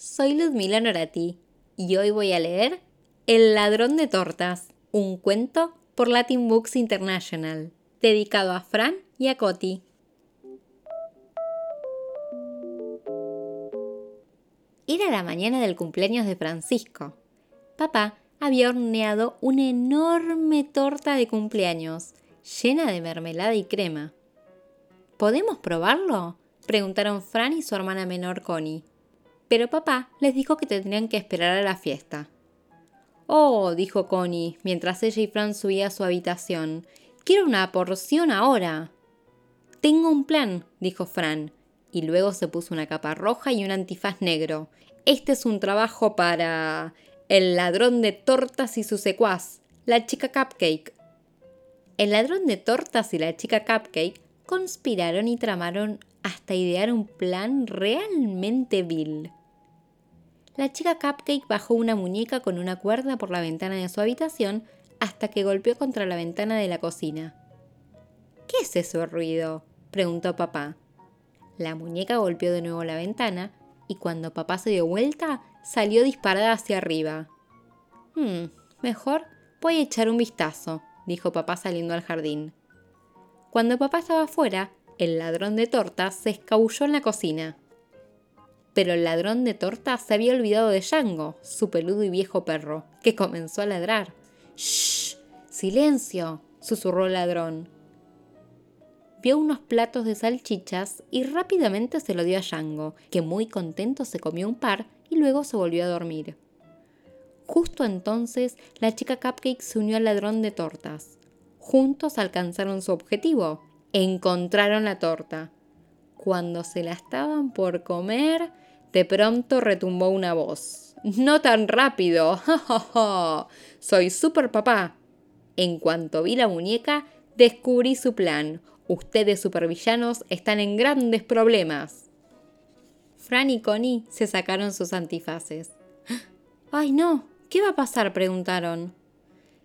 soy Ludmila Norati y hoy voy a leer El ladrón de tortas, un cuento por Latin Books International, dedicado a Fran y a Coti. Era la mañana del cumpleaños de Francisco. Papá había horneado una enorme torta de cumpleaños, llena de mermelada y crema. ¿Podemos probarlo? preguntaron Fran y su hermana menor Connie pero papá les dijo que tendrían que esperar a la fiesta. Oh, dijo Connie, mientras ella y Fran subían a su habitación. Quiero una porción ahora. Tengo un plan, dijo Fran, y luego se puso una capa roja y un antifaz negro. Este es un trabajo para... el ladrón de tortas y su secuaz, la chica Cupcake. El ladrón de tortas y la chica Cupcake conspiraron y tramaron hasta idear un plan realmente vil la chica Cupcake bajó una muñeca con una cuerda por la ventana de su habitación hasta que golpeó contra la ventana de la cocina. ¿Qué es ese ruido? preguntó papá. La muñeca golpeó de nuevo la ventana y cuando papá se dio vuelta salió disparada hacia arriba. Hmm, mejor voy a echar un vistazo, dijo papá saliendo al jardín. Cuando papá estaba afuera, el ladrón de tortas se escabulló en la cocina pero el ladrón de tortas se había olvidado de Django, su peludo y viejo perro, que comenzó a ladrar. ¡Shh! ¡Silencio! susurró el ladrón. Vio unos platos de salchichas y rápidamente se lo dio a Django, que muy contento se comió un par y luego se volvió a dormir. Justo entonces la chica Cupcake se unió al ladrón de tortas. Juntos alcanzaron su objetivo. Encontraron la torta. Cuando se la estaban por comer, de pronto retumbó una voz. No tan rápido. Soy super papá. En cuanto vi la muñeca, descubrí su plan. Ustedes supervillanos están en grandes problemas. Fran y Connie se sacaron sus antifaces. ¡Ay, no! ¿Qué va a pasar? preguntaron.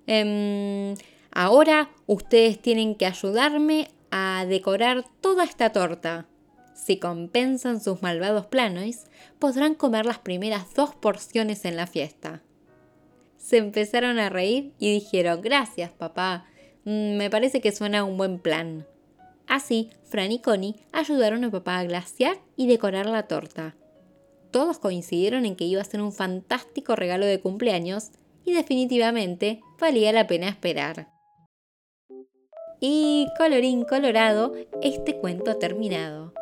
Em, ahora ustedes tienen que ayudarme a decorar toda esta torta. Si compensan sus malvados planes, podrán comer las primeras dos porciones en la fiesta. Se empezaron a reír y dijeron, gracias papá, mm, me parece que suena un buen plan. Así, Fran y Connie ayudaron a papá a glaciar y decorar la torta. Todos coincidieron en que iba a ser un fantástico regalo de cumpleaños y definitivamente valía la pena esperar. Y colorín colorado, este cuento ha terminado.